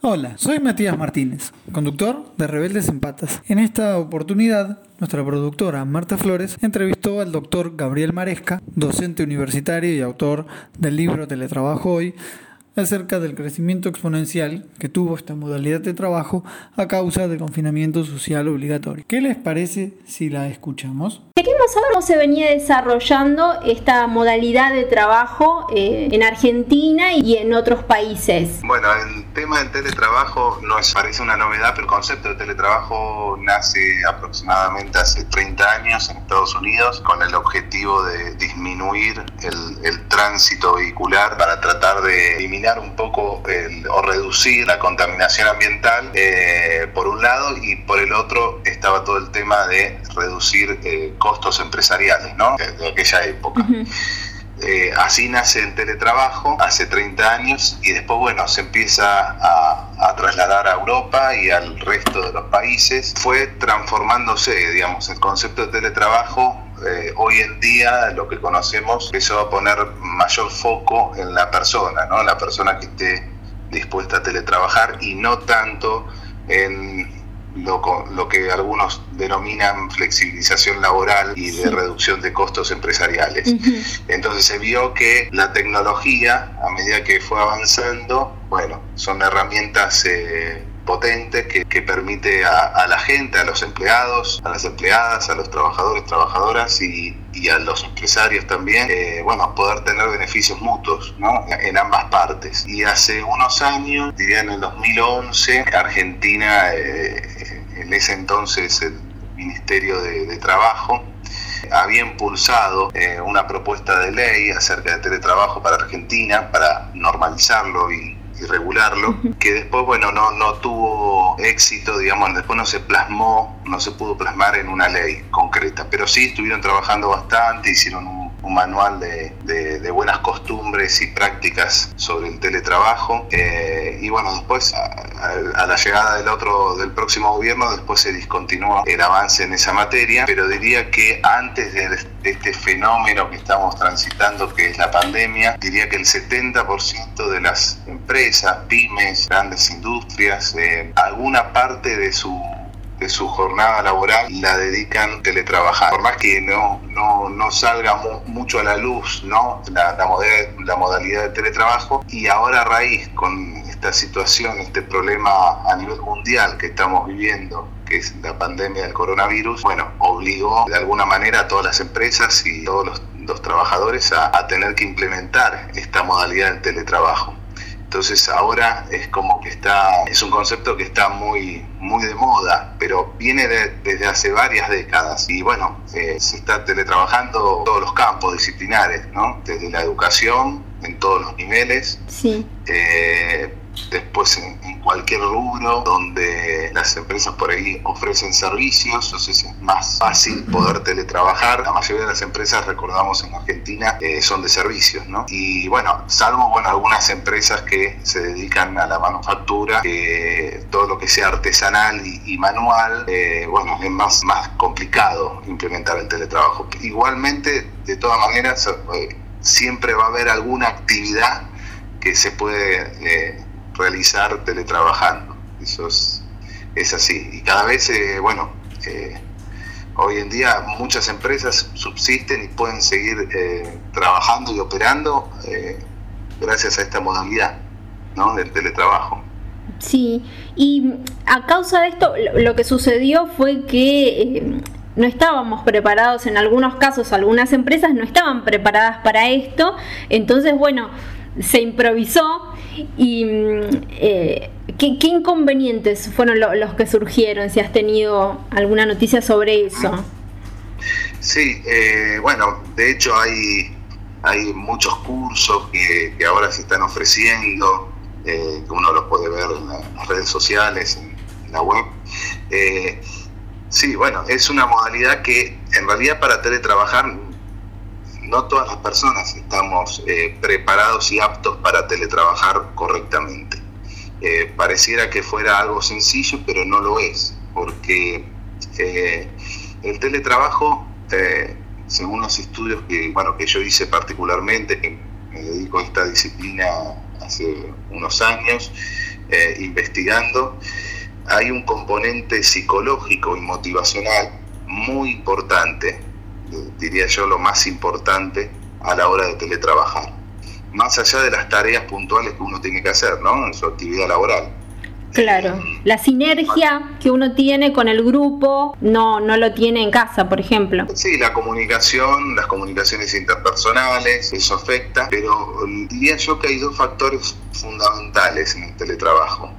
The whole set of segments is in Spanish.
Hola, soy Matías Martínez, conductor de Rebeldes en Patas. En esta oportunidad, nuestra productora Marta Flores entrevistó al doctor Gabriel Maresca, docente universitario y autor del libro Teletrabajo Hoy, acerca del crecimiento exponencial que tuvo esta modalidad de trabajo a causa del confinamiento social obligatorio. ¿Qué les parece si la escuchamos? Queremos saber cómo se venía desarrollando esta modalidad de trabajo eh, en Argentina y en otros países. Bueno, el tema del teletrabajo no es, parece una novedad, pero el concepto de teletrabajo nace aproximadamente hace 30 años en Estados Unidos con el objetivo de disminuir el, el tránsito vehicular para tratar de eliminar un poco o reducir la contaminación ambiental eh, por un lado y por el otro estaba todo el tema de reducir eh, costos empresariales ¿no? de, aquella época. Eh, así nace el teletrabajo hace 30 años y después, bueno, se empieza a, a, trasladar a Europa y al resto de los países. Fue transformándose, digamos, el concepto de teletrabajo eh, hoy en día lo que conocemos empezó a poner mayor foco en la persona, ¿no? La persona que esté dispuesta a teletrabajar y no tanto en lo, lo que algunos denominan flexibilización laboral y de reducción de costos empresariales. Entonces se vio que la tecnología, a medida que fue avanzando, bueno, son herramientas eh, potente que, permite a, la gente, a los empleados, a las empleadas, a los trabajadores, trabajadoras y, a los empresarios también, eh, bueno, poder tener beneficios mutuos ¿no? en ambas partes. Y hace unos años, diría en el 2011, Argentina, eh, en ese entonces el Ministerio de, de Trabajo, había impulsado eh, una propuesta de ley acerca de teletrabajo para Argentina para normalizarlo y y regularlo, que después, bueno, no, no tuvo éxito, digamos, después no se plasmó, no se pudo plasmar en una ley concreta, pero sí estuvieron trabajando bastante, hicieron un, manual de, buenas costumbres y prácticas sobre el teletrabajo, eh, y bueno, después, a, la llegada del otro, del próximo gobierno, después se discontinuó el avance en esa materia, pero diría que antes de, este fenómeno que estamos transitando, que es la pandemia, diría que el 70% de las empresas, pymes, grandes industrias, eh, alguna parte de su jornada laboral la dedican teletrabajar. Por más que no, no, salga mucho a la luz ¿no? La, la, modalidad, la modalidad de teletrabajo y ahora a raíz con esta situación, este problema a nivel mundial que estamos viviendo, que es la pandemia del coronavirus, bueno, obligó de alguna manera a todas las empresas y todos los, trabajadores a, a tener que implementar esta modalidad de teletrabajo. Entonces ahora es como que está, es un concepto que está muy, muy de moda, pero viene desde hace varias décadas. Y bueno, eh, se está teletrabajando todos los campos disciplinares, ¿no? Desde la educación, en todos los niveles. Sí. Eh, después en, cualquier rubro donde las empresas por ahí ofrecen servicios, entonces es más fácil poder teletrabajar. La mayoría de las empresas, recordamos en Argentina, eh, son de servicios, ¿no? Y bueno, salvo bueno, algunas empresas que se dedican a la manufactura, que todo lo que sea artesanal y, manual, eh, bueno, es más, más complicado implementar el teletrabajo. Igualmente, de todas maneras, eh, siempre va a haber alguna actividad que se puede realizar teletrabajando. Eso es, así. Y cada vez, eh, bueno, eh, hoy en día muchas empresas subsisten y pueden seguir eh, trabajando y operando gracias a esta modalidad ¿no? del teletrabajo. Sí, y a causa de esto, lo que sucedió fue que no estábamos preparados, en algunos casos algunas empresas no estaban preparadas para esto, entonces bueno, se improvisó y eh, ¿qué, inconvenientes fueron los que surgieron? Si has tenido alguna noticia sobre eso. Sí, eh, bueno, de hecho hay, hay muchos cursos que, ahora se están ofreciendo, eh, que uno los puede ver en, las redes sociales, en, la web. sí, bueno, es una modalidad que en realidad para teletrabajar no todas las personas estamos eh, preparados y aptos para teletrabajar correctamente. Eh, pareciera que fuera algo sencillo, pero no lo es, porque eh, el teletrabajo, según los estudios que, bueno, que yo hice particularmente, que me dedico a esta disciplina hace unos años, investigando, hay un componente psicológico y motivacional muy importante, diría yo lo más importante a la hora de teletrabajar, más allá de las tareas puntuales que uno tiene que hacer ¿no? en su actividad laboral. Claro, la sinergia que uno tiene con el grupo no, no lo tiene en casa, por ejemplo. Sí, la comunicación, las comunicaciones interpersonales, eso afecta, pero diría yo que hay dos factores fundamentales en el teletrabajo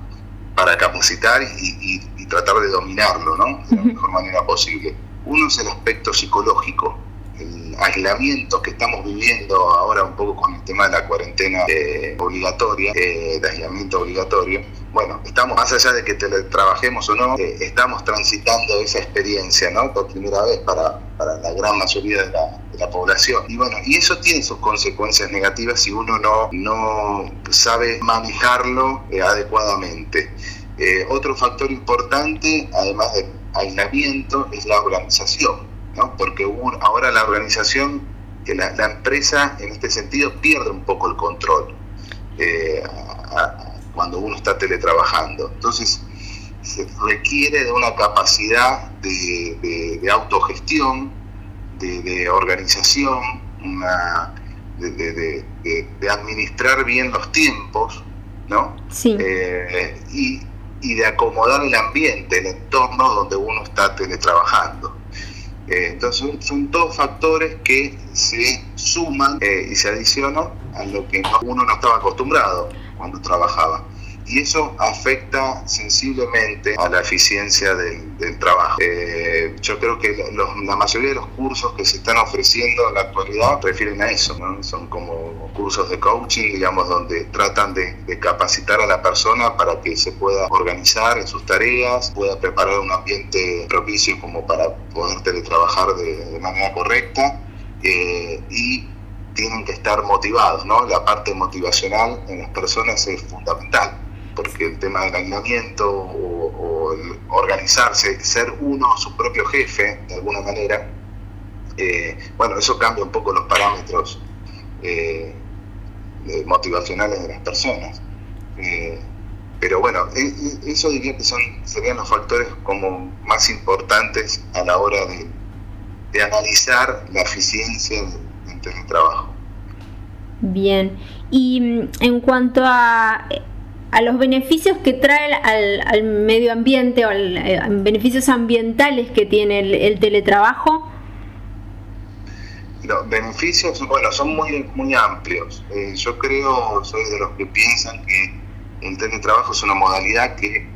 para capacitar y, tratar de dominarlo ¿no? de la mejor manera posible. Uno es el aspecto psicológico, el aislamiento que estamos viviendo ahora un poco con el tema de la cuarentena eh, obligatoria, eh, de aislamiento obligatorio. Bueno, estamos más allá de que trabajemos o no, eh, estamos transitando esa experiencia, ¿no? Por primera vez para, para la gran mayoría de la, de la, población. Y bueno, y eso tiene sus consecuencias negativas si uno no, no sabe manejarlo adecuadamente. otro factor importante, además del aislamiento, es la organización porque ahora la organización, que la, empresa en este sentido pierde un poco el control eh, cuando uno está teletrabajando. Entonces, se requiere de una capacidad de, autogestión, de, organización, de, administrar bien los tiempos, ¿no? Eh, y, y de acomodar el ambiente, el entorno donde uno está teletrabajando. Eh, entonces son, todos factores que se suman eh, y se adicionan a lo que uno no estaba acostumbrado cuando trabajaba y eso afecta sensiblemente a la eficiencia del, trabajo. Eh, yo creo que la mayoría de los cursos que se están ofreciendo en la actualidad refieren a eso, son como cursos de coaching, digamos, donde tratan de, capacitar a la persona para que se pueda organizar en sus tareas, pueda preparar un ambiente propicio como para poder teletrabajar de, manera correcta eh, y tienen que estar motivados, ¿no? La parte motivacional en las personas es fundamental porque el tema del aislamiento o, organizarse, ser uno su propio jefe, de alguna manera, eh, bueno, eso cambia un poco los parámetros eh, motivacionales de las personas. Eh, pero bueno, e, e, eso diría que son, serían los factores como más importantes a la hora de, analizar la eficiencia del, del trabajo. Bien, y mm, en cuanto a a los beneficios que trae al, medio ambiente o al, eh, beneficios ambientales que tiene el, teletrabajo? Los beneficios, bueno, son muy, muy amplios. Eh, yo creo, soy de los que piensan que el teletrabajo es una modalidad que,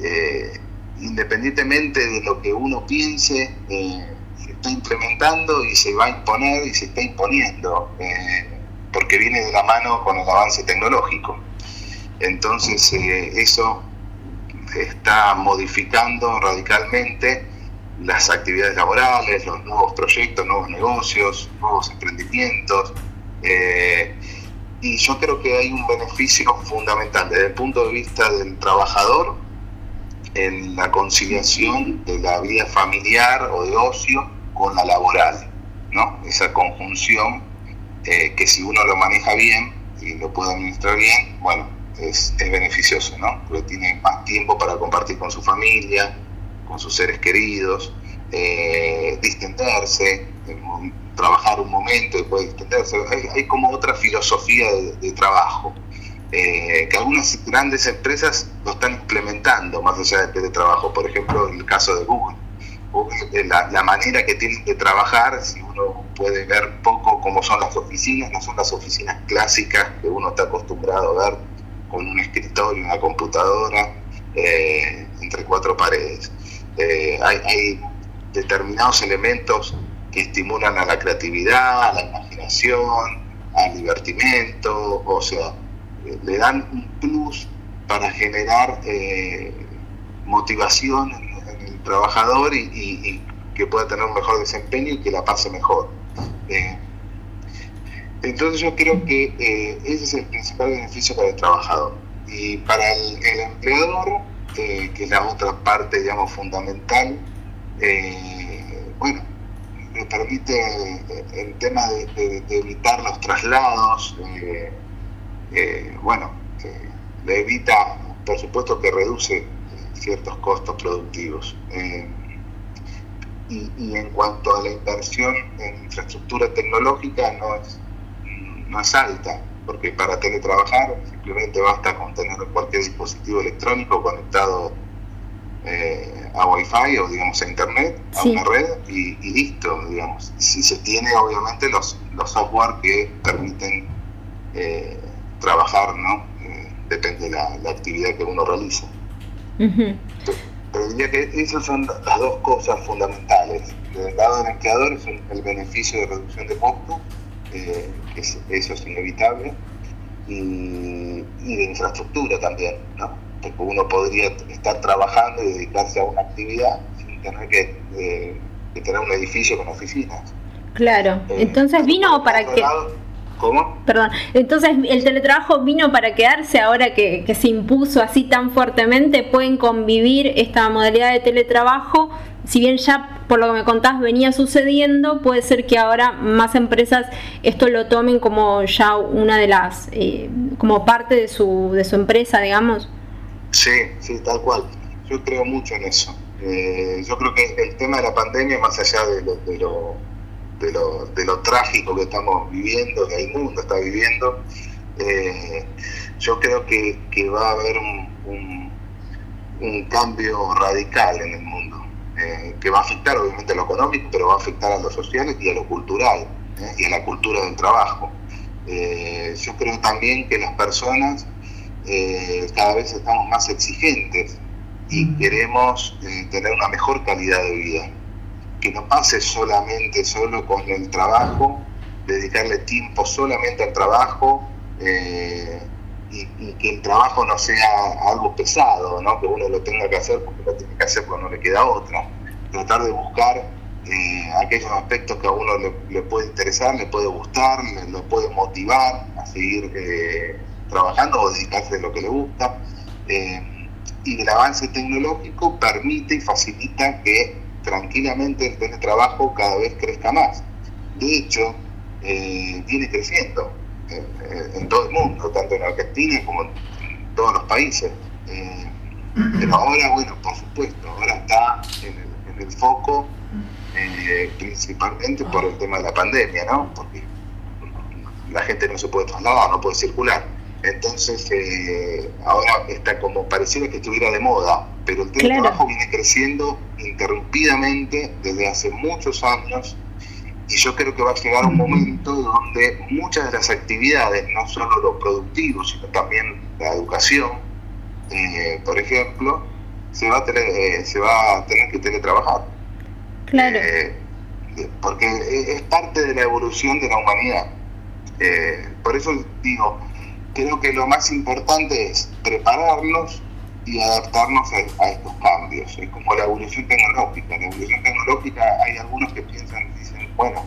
eh, independientemente de lo que uno piense, se está implementando y se va a imponer y se está imponiendo, porque viene de la mano con el avance tecnológico. Entonces eh, eso está modificando radicalmente las actividades laborales, los nuevos proyectos, nuevos negocios, nuevos emprendimientos. Eh, y yo creo que hay un beneficio fundamental desde el punto de vista del trabajador en la conciliación de la vida familiar o de ocio con la laboral, ¿no? Esa conjunción eh, que si uno lo maneja bien y lo puede administrar bien, bueno, es, beneficioso, ¿no? Porque tiene más tiempo para compartir con su familia, con sus seres queridos, eh, distenderse, trabajar un momento y después distenderse. Hay, como otra filosofía de, trabajo. Eh, que algunas grandes empresas lo están implementando más allá del teletrabajo. Por ejemplo, en el caso de Google. Eh, la, la, manera que tienen de trabajar, si uno puede ver poco cómo son las oficinas, no son las oficinas clásicas que uno está acostumbrado a ver con un escritorio, una computadora, eh, entre cuatro paredes. Eh, hay, determinados elementos que estimulan a la creatividad, a la imaginación, al divertimento, o sea, eh, le dan un plus para generar motivación en, el trabajador y, que pueda tener un mejor desempeño y que la pase mejor. Entonces yo creo que eh, ese es el principal beneficio para el trabajador. Y para el, empleador, eh, que es la otra parte, digamos, fundamental, eh, bueno, le permite el tema de, evitar los traslados, bueno, le evita, por supuesto que reduce ciertos costos productivos. y, en cuanto a la inversión en infraestructura tecnológica no es, no es alta, porque para teletrabajar simplemente basta con tener cualquier dispositivo electrónico conectado eh, a Wi-Fi o digamos a Internet, a una red y, listo, digamos. Si se tiene obviamente los, los software que permiten eh, trabajar, ¿no? Eh, depende de la, actividad que uno realiza. Pero diría que esas son las dos cosas fundamentales. Del lado del empleador es el beneficio de reducción de costos, eso es inevitable, y, y de infraestructura también, ¿no? porque uno podría estar trabajando y dedicarse a una actividad sin tener que, tener un edificio con oficinas. Claro, eh, entonces vino para que... ¿Cómo? Perdón, entonces el teletrabajo vino para quedarse ahora que, que, se impuso así tan fuertemente, pueden convivir esta modalidad de teletrabajo, si bien ya por lo que me contás venía sucediendo, puede ser que ahora más empresas esto lo tomen como ya una de las, eh, como parte de su, de su empresa, digamos. Sí, sí, tal cual. Yo creo mucho en eso. Eh, yo creo que el tema de la pandemia, más allá de lo, de lo, de lo, de lo trágico que estamos viviendo, que el mundo está viviendo, eh, yo creo que, va a haber un, un, cambio radical en el mundo, eh, que va a afectar obviamente a lo económico, pero va a afectar a lo social y a lo cultural, y a la cultura del trabajo. yo creo también que las personas eh, cada vez estamos más exigentes y mm. queremos eh, tener una mejor calidad de vida. Que no pase solamente solo con el trabajo, dedicarle tiempo solamente al trabajo eh, y, que el trabajo no sea algo pesado, ¿no? que uno lo tenga que hacer porque lo tiene que hacer porque no le queda otra. Tratar de buscar aquellos aspectos que a uno le, puede interesar, le puede gustar, le, puede motivar a seguir trabajando o dedicarse a lo que le gusta. Eh, y el avance tecnológico permite y facilita que tranquilamente el teletrabajo cada vez crezca más. De hecho, eh, viene creciendo en, todo el mundo, tanto en Argentina como en, todos los países. Eh, pero ahora, bueno, por supuesto, ahora está en el, foco principalmente por el tema de la pandemia, ¿no? Porque la gente no se puede trasladar, no puede circular. Entonces, eh, ahora está como pareciera que estuviera de moda, pero el teletrabajo viene creciendo interrumpidamente desde hace muchos años y yo creo que va a llegar un momento donde muchas de las actividades, no solo lo productivo, sino también la educación, eh, por ejemplo, se va, a tener, eh, se va a tener que teletrabajar. Claro. porque es parte de la evolución de la humanidad. por eso digo, creo que lo más importante es prepararnos y adaptarnos a, estos cambios. Es como la evolución tecnológica. La evolución tecnológica, hay algunos que piensan, dicen, bueno,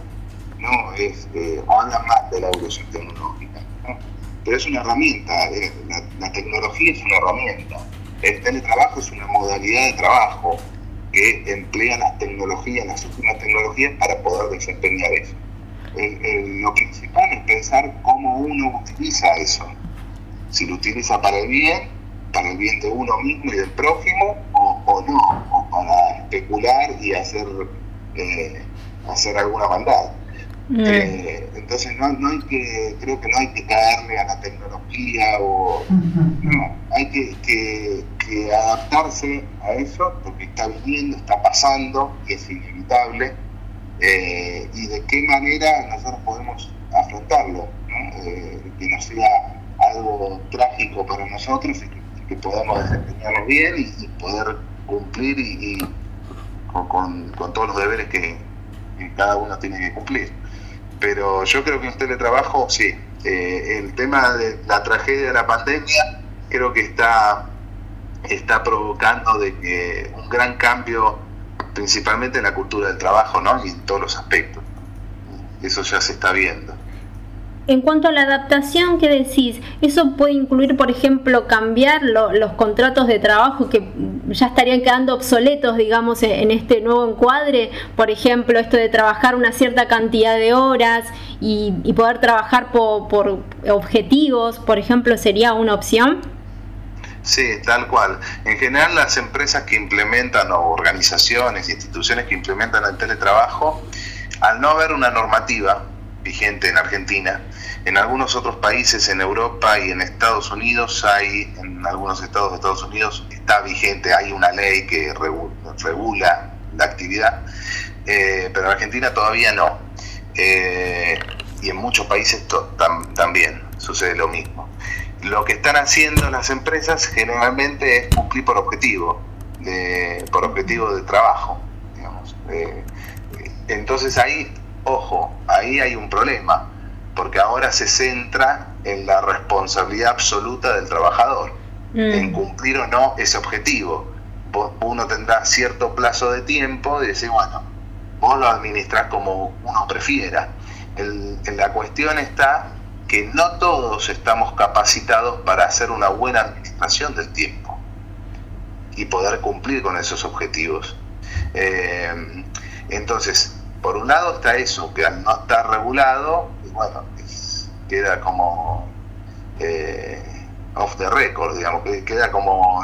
no, es, eh, hablan más de la evolución tecnológica, pero es una herramienta, eh, la, tecnología es una herramienta. El teletrabajo es una modalidad de trabajo que emplea las tecnologías, las últimas tecnologías para poder desempeñar eso. lo principal es pensar cómo uno utiliza eso si lo utiliza para el bien, para el bien de uno mismo y del prójimo, o, no, o para especular y hacer, eh, hacer alguna maldad. Mm. Eh, entonces no, no, hay que, creo que no hay que caerle a la tecnología o no, hay que, adaptarse a eso porque está viniendo, está pasando y es inevitable eh, y de qué manera nosotros podemos afrontarlo, que no sea algo trágico para nosotros y que, podamos desempeñarnos bien y, poder cumplir y, con, todos los deberes que, cada uno tiene que cumplir. Pero yo creo que un teletrabajo, sí, eh, el tema de la tragedia de la pandemia creo que está, está provocando de que un gran cambio principalmente en la cultura del trabajo ¿no? y en todos los aspectos. Eso ya se está viendo. En cuanto a la adaptación, ¿qué decís? ¿Eso puede incluir, por ejemplo, cambiar los contratos de trabajo que ya estarían quedando obsoletos, digamos, en este nuevo encuadre? Por ejemplo, esto de trabajar una cierta cantidad de horas y, poder trabajar por, objetivos, por ejemplo, ¿sería una opción? Sí, tal cual. En general las empresas que implementan o organizaciones, instituciones que implementan el teletrabajo, al no haber una normativa vigente en Argentina, en algunos otros países, en Europa y en Estados Unidos, hay, en algunos estados de Estados Unidos está vigente, hay una ley que regula la actividad, eh, pero en Argentina todavía no. Eh, y en muchos países también sucede lo mismo lo que están haciendo las empresas generalmente es cumplir por objetivo, de, por objetivo de trabajo. Digamos. Eh, entonces ahí, ojo, ahí hay un problema, porque ahora se centra en la responsabilidad absoluta del trabajador, mm. en cumplir o no ese objetivo. Uno tendrá cierto plazo de tiempo y decir, bueno, vos lo administrás como uno prefiera. la cuestión está que no todos estamos capacitados para hacer una buena administración del tiempo y poder cumplir con esos objetivos. Eh, entonces, por un lado está eso, que al no estar regulado, bueno, queda como eh, off the record, digamos, que queda como,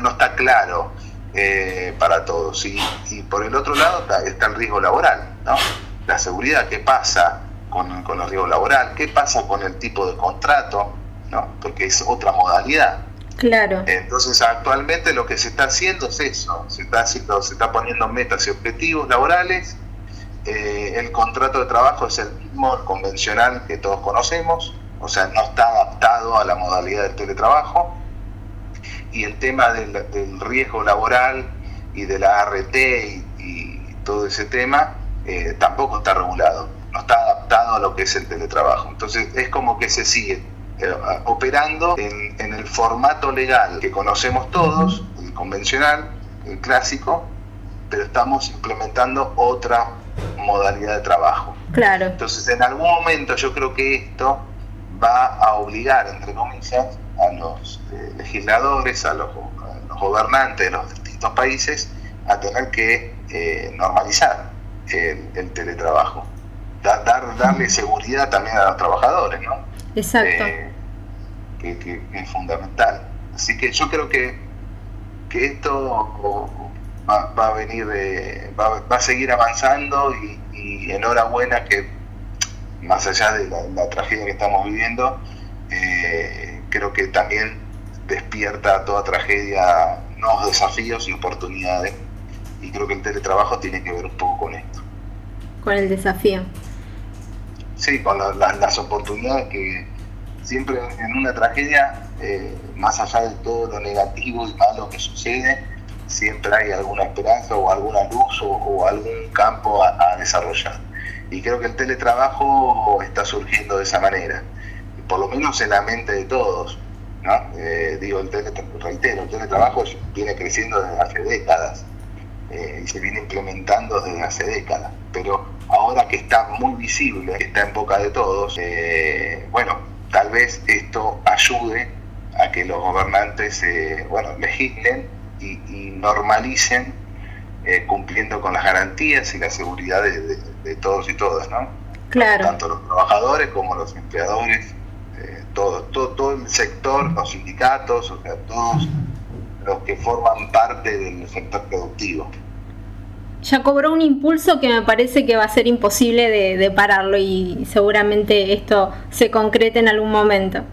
no, está claro eh, para todos. Y, y, por el otro lado está, está el riesgo laboral, ¿no? La seguridad, ¿qué pasa? con, con el riesgo laboral, qué pasa con el tipo de contrato, ¿no? porque es otra modalidad. Claro. Entonces actualmente lo que se está haciendo es eso, se está poniendo metas y objetivos laborales. Eh, el contrato de trabajo es el mismo convencional que todos conocemos, o sea, no está adaptado a la modalidad del teletrabajo. Y el tema del, riesgo laboral y de la ART y, todo ese tema eh, tampoco está regulado no está adaptado a lo que es el teletrabajo. Entonces es como que se sigue operando en, el formato legal que conocemos todos, el convencional, el clásico, pero estamos implementando otra modalidad de trabajo. Claro. Entonces en algún momento yo creo que esto va a obligar, entre comillas, a los eh, legisladores, a los, gobernantes de los distintos países a tener que eh, normalizar el teletrabajo dar, darle seguridad también a los trabajadores, ¿no? Exacto. Eh, que, es fundamental. Así que yo creo que, que esto va, a venir, va, a seguir avanzando y, enhorabuena que más allá de la, tragedia que estamos viviendo, eh, creo que también despierta toda tragedia nuevos desafíos y oportunidades. Y creo que el teletrabajo tiene que ver un poco con esto. Con el desafío sí, con las oportunidades que siempre en una tragedia, eh, más allá de todo lo negativo y malo que sucede, siempre hay alguna esperanza o alguna luz o, algún campo a, desarrollar. Y creo que el teletrabajo está surgiendo de esa manera, por lo menos en la mente de todos. ¿no? Eh, digo, el reitero, el teletrabajo viene creciendo desde hace décadas eh, y se viene implementando desde hace décadas, pero ahora que está muy visible, que está en boca de todos, eh, bueno, tal vez esto ayude a que los gobernantes eh, bueno, legislen y, normalicen eh, cumpliendo con las garantías y la seguridad de, todos y todas, ¿no? Claro. Tanto los trabajadores como los empleadores, todo, todo, todo el sector, los sindicatos, o sea, todos los que forman parte del sector productivo ya cobró un impulso que me parece que va a ser imposible de, pararlo y seguramente esto se concrete en algún momento.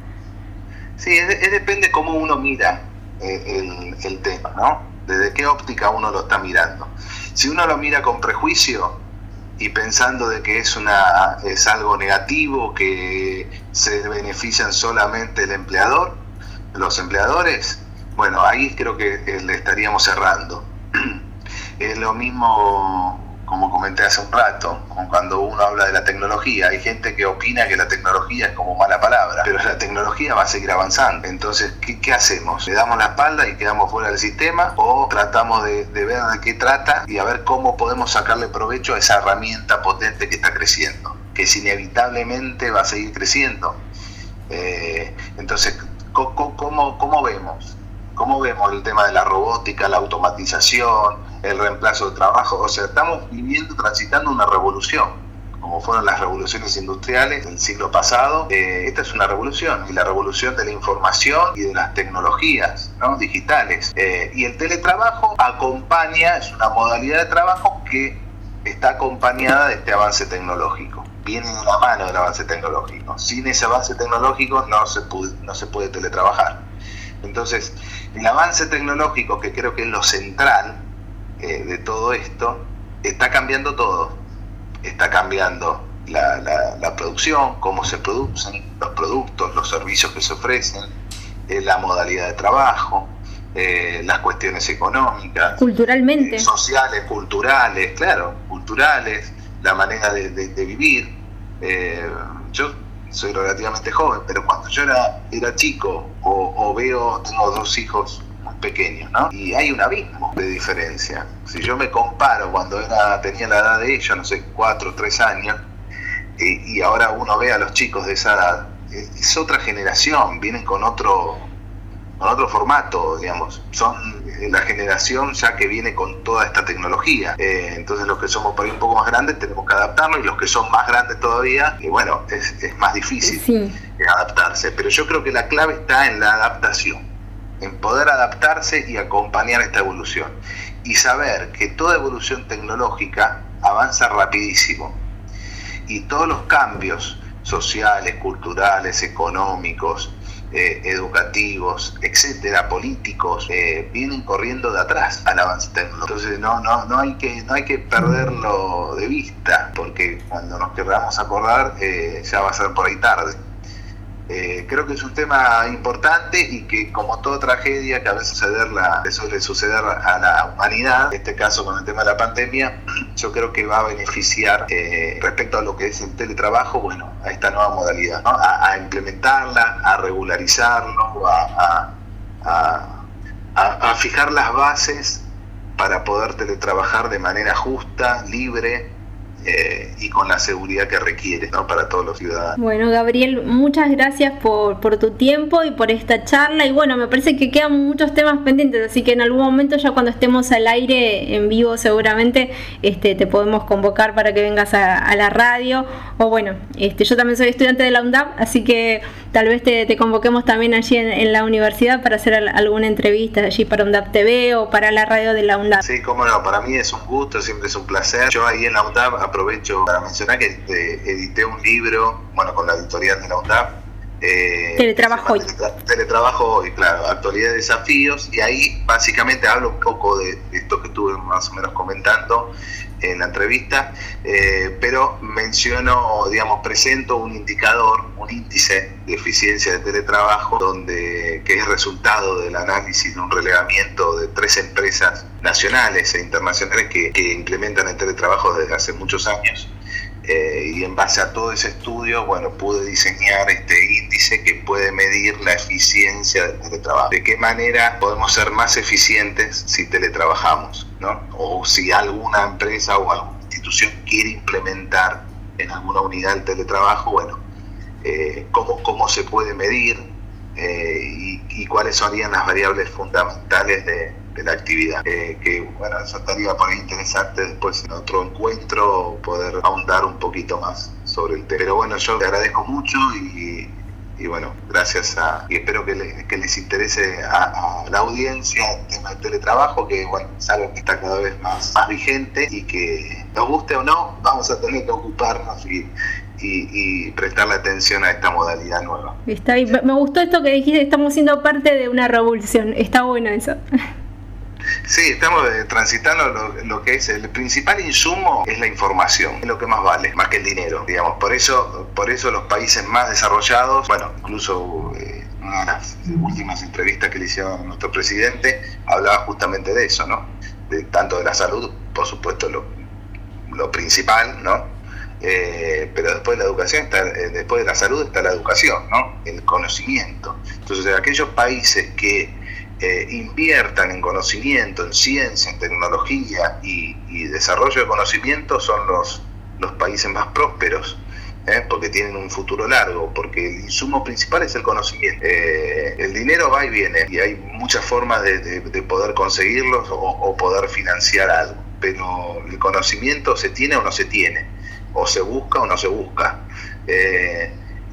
Sí, es, depende cómo uno mira eh, el, tema, ¿no? Desde qué óptica uno lo está mirando. Si uno lo mira con prejuicio y pensando de que es, una, es algo negativo, que se benefician solamente el empleador, los empleadores, bueno, ahí creo que eh, le estaríamos cerrando es lo mismo, como comenté hace un rato, cuando uno habla de la tecnología. Hay gente que opina que la tecnología es como mala palabra, pero la tecnología va a seguir avanzando. Entonces, ¿qué, hacemos? ¿Le damos la espalda y quedamos fuera del sistema? ¿O tratamos de, ver de qué trata y a ver cómo podemos sacarle provecho a esa herramienta potente que está creciendo? Que inevitablemente va a seguir creciendo. Eh, entonces, ¿cómo, cómo vemos? ¿Cómo vemos el tema de la robótica, la automatización, el reemplazo de trabajo? O sea, estamos viviendo, transitando una revolución como fueron las revoluciones industriales del siglo pasado, eh, esta es una revolución, y la revolución de la información y de las tecnologías digitales. Eh, y el teletrabajo acompaña, es una modalidad de trabajo que está acompañada de este avance tecnológico. Viene de la mano del avance tecnológico. Sin ese avance tecnológico no se puede, no se puede teletrabajar. Entonces, el avance tecnológico, que creo que es lo central eh, de todo esto, está cambiando todo. Está cambiando la, producción, cómo se producen los productos, los servicios que se ofrecen, eh, la modalidad de trabajo, eh, las cuestiones económicas, culturalmente, sociales, culturales, claro, culturales, la manera de, vivir. yo soy relativamente joven, pero cuando yo era, era chico o, veo, tengo dos hijos pequeños, ¿no? Y hay un abismo de diferencia. Si yo me comparo cuando era, tenía la edad de ellos, no sé, cuatro o tres años, y, y ahora uno ve a los chicos de esa edad, es otra generación, vienen con otro, con otro formato, digamos. Son la generación ya que viene con toda esta tecnología. Eh, entonces los que somos por ahí un poco más grandes tenemos que adaptarnos y los que son más grandes todavía, y bueno, es, es más difícil adaptarse. Pero yo creo que la clave está en la adaptación, en poder adaptarse y acompañar esta evolución. Y saber que toda evolución tecnológica avanza rapidísimo. Y todos los cambios sociales, culturales, económicos, eh, educativos, etcétera, políticos, eh, vienen corriendo de atrás al avance tecnológico. Entonces no, no, no, hay que, no hay que perderlo de vista, porque cuando nos queramos acordar eh, ya va a ser por ahí tarde. Eh, creo que es un tema importante y que como toda tragedia que a veces suele suceder a la humanidad, en este caso con el tema de la pandemia, yo creo que va a beneficiar eh, respecto a lo que es el teletrabajo, bueno, a esta nueva modalidad, a, implementarla, a regularizarlo, a, a fijar las bases para poder teletrabajar de manera justa, libre, eh, y con la seguridad que requiere ¿no? para todos los ciudadanos. Bueno, Gabriel, muchas gracias por, por tu tiempo y por esta charla. Y bueno, me parece que quedan muchos temas pendientes, así que en algún momento ya cuando estemos al aire en vivo seguramente este, te podemos convocar para que vengas a, la radio. O bueno, este, yo también soy estudiante de la UNDAP, así que tal vez te, convoquemos también allí en, la universidad para hacer alguna entrevista allí para UNDAP TV o para la radio de la UNDAP. Sí, cómo no, para mí es un gusto, siempre es un placer. Yo ahí en la UNDAP aprovecho para mencionar que eh, edité un libro, bueno, con la editorial de la UNDAP. Eh, teletrabajo hoy. Teletrabajo hoy, claro, actualidad de desafíos, y ahí básicamente hablo un poco de esto que estuve más o menos comentando en la entrevista, eh, pero menciono, digamos, presento un indicador, un índice de eficiencia de teletrabajo, donde, que es resultado del análisis de un relevamiento de tres empresas nacionales e internacionales que, que implementan el teletrabajo desde hace muchos años. Eh, y en base a todo ese estudio, bueno, pude diseñar este índice que puede medir la eficiencia del teletrabajo. ¿De qué manera podemos ser más eficientes si teletrabajamos? ¿no? O si alguna empresa o alguna institución quiere implementar en alguna unidad el teletrabajo, bueno, eh, ¿cómo, ¿cómo se puede medir eh, y, y cuáles serían las variables fundamentales de, de la actividad. Eh, que bueno, eso estaría por ahí interesante después en otro encuentro poder ahondar un poquito más sobre el tema. Pero bueno, yo te agradezco mucho y, y bueno, gracias a, y espero que, que les interese a, la audiencia el tema del teletrabajo, que bueno, es algo que está cada vez más, más vigente y que nos guste o no, vamos a tener que ocuparnos y, y, prestarle atención a esta modalidad nueva. Está Me gustó esto que dijiste, estamos siendo parte de una revolución, está bueno eso. Sí, estamos eh, transitando lo, que es el principal insumo es la información, es lo que más vale, más que el dinero, digamos. Por eso, por eso los países más desarrollados, bueno, incluso eh, una de las últimas entrevistas que le hicieron a nuestro presidente hablaba justamente de eso, ¿no? Tanto de la salud, por supuesto, lo, lo principal, ¿no? Eh, pero después de la educación está, después de la salud está la educación, ¿no? El conocimiento. Entonces, aquellos países que eh, inviertan en conocimiento, en ciencia, en tecnología y, desarrollo de conocimiento son los, los países más prósperos. ¿eh? porque tienen un futuro largo, porque el insumo principal es el conocimiento. Eh, el dinero va y viene y hay muchas formas de, poder conseguirlos o, poder financiar algo, pero el conocimiento se tiene o no se tiene. o se busca o no se busca.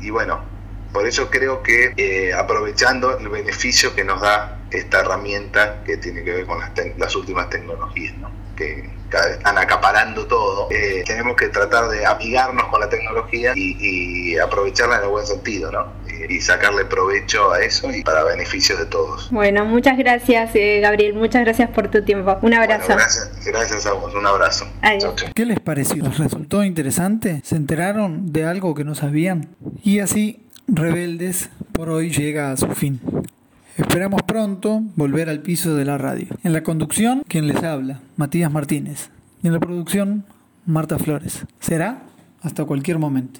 Y bueno, por eso creo que aprovechando el beneficio que nos da esta herramienta que tiene que ver con las, las últimas tecnologías, ¿no? que cada vez están acaparando todo, eh, tenemos que tratar de amigarnos con la tecnología y, aprovecharla en el buen sentido, ¿no? Y, sacarle provecho a eso y para beneficio de todos. Bueno, muchas gracias, eh, Gabriel, muchas gracias por tu tiempo. Un abrazo. gracias, gracias a vos, un abrazo. ¿Qué les pareció? ¿Les resultó interesante? ¿Se enteraron de algo que no sabían? Y así, Rebeldes por hoy llega a su fin. Esperamos pronto volver al piso de la radio. En la conducción, quien les habla, Matías Martínez. Y en la producción, Marta Flores. Será hasta cualquier momento.